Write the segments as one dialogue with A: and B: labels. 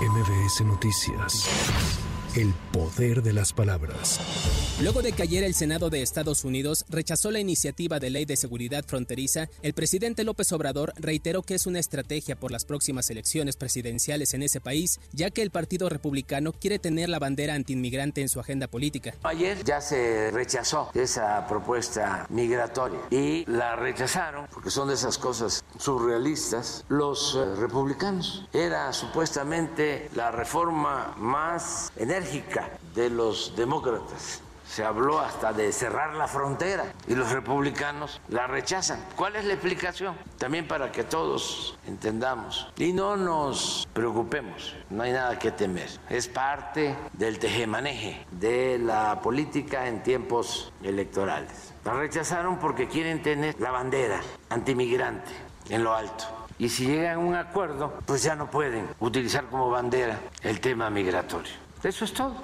A: MBS Noticias. El poder de las palabras.
B: Luego de que ayer el Senado de Estados Unidos rechazó la iniciativa de ley de seguridad fronteriza, el presidente López Obrador reiteró que es una estrategia por las próximas elecciones presidenciales en ese país, ya que el Partido Republicano quiere tener la bandera antiinmigrante en su agenda política.
C: Ayer ya se rechazó esa propuesta migratoria y la rechazaron porque son de esas cosas surrealistas los eh, republicanos. Era supuestamente la reforma más enérgica de los demócratas. Se habló hasta de cerrar la frontera y los republicanos la rechazan. ¿Cuál es la explicación? También para que todos entendamos y no nos preocupemos, no hay nada que temer. Es parte del tejemaneje de la política en tiempos electorales. La rechazaron porque quieren tener la bandera antimigrante en lo alto. Y si llegan a un acuerdo, pues ya no pueden utilizar como bandera el tema migratorio. Eso es todo.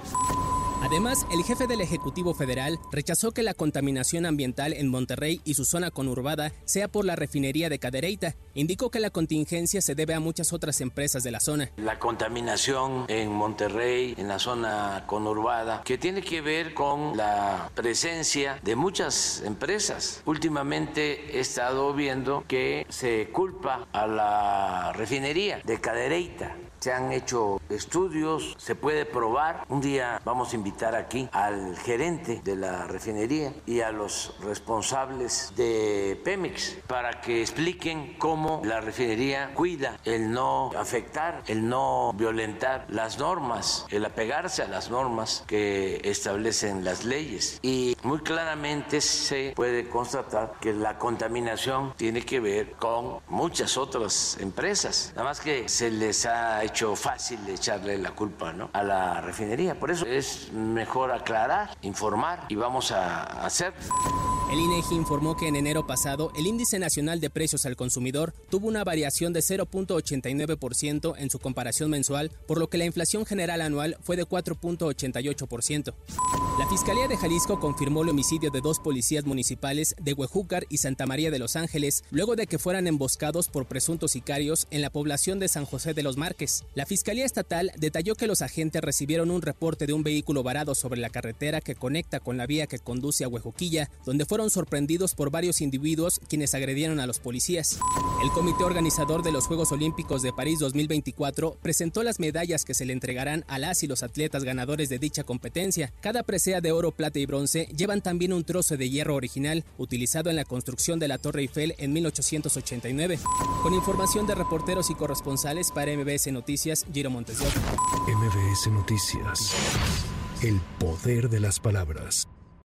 B: Además, el jefe del Ejecutivo Federal rechazó que la contaminación ambiental en Monterrey y su zona conurbada sea por la refinería de Cadereyta. Indicó que la contingencia se debe a muchas otras empresas de la zona.
C: La contaminación en Monterrey, en la zona conurbada, que tiene que ver con la presencia de muchas empresas. Últimamente he estado viendo que se culpa a la refinería de Cadereyta se han hecho estudios, se puede probar. Un día vamos a invitar aquí al gerente de la refinería y a los responsables de Pemex para que expliquen cómo la refinería cuida el no afectar, el no violentar las normas, el apegarse a las normas que establecen las leyes. Y muy claramente se puede constatar que la contaminación tiene que ver con muchas otras empresas, nada más que se les ha hecho fácil echarle la culpa ¿no? a la refinería. Por eso es mejor aclarar, informar y vamos a hacer.
B: El INEGI informó que en enero pasado el índice nacional de precios al consumidor tuvo una variación de 0.89% en su comparación mensual, por lo que la inflación general anual fue de 4.88%. La Fiscalía de Jalisco confirmó el homicidio de dos policías municipales de Huejúcar y Santa María de los Ángeles luego de que fueran emboscados por presuntos sicarios en la población de San José de los Márquez. La Fiscalía Estatal detalló que los agentes recibieron un reporte de un vehículo varado sobre la carretera que conecta con la vía que conduce a Huejuquilla, donde fue fueron sorprendidos por varios individuos quienes agredieron a los policías. El comité organizador de los Juegos Olímpicos de París 2024 presentó las medallas que se le entregarán a las y los atletas ganadores de dicha competencia. Cada presea de oro, plata y bronce llevan también un trozo de hierro original utilizado en la construcción de la Torre Eiffel en 1889. Con información de reporteros y corresponsales para MBS Noticias, Giro Montes
A: MBS Noticias. El poder de las palabras.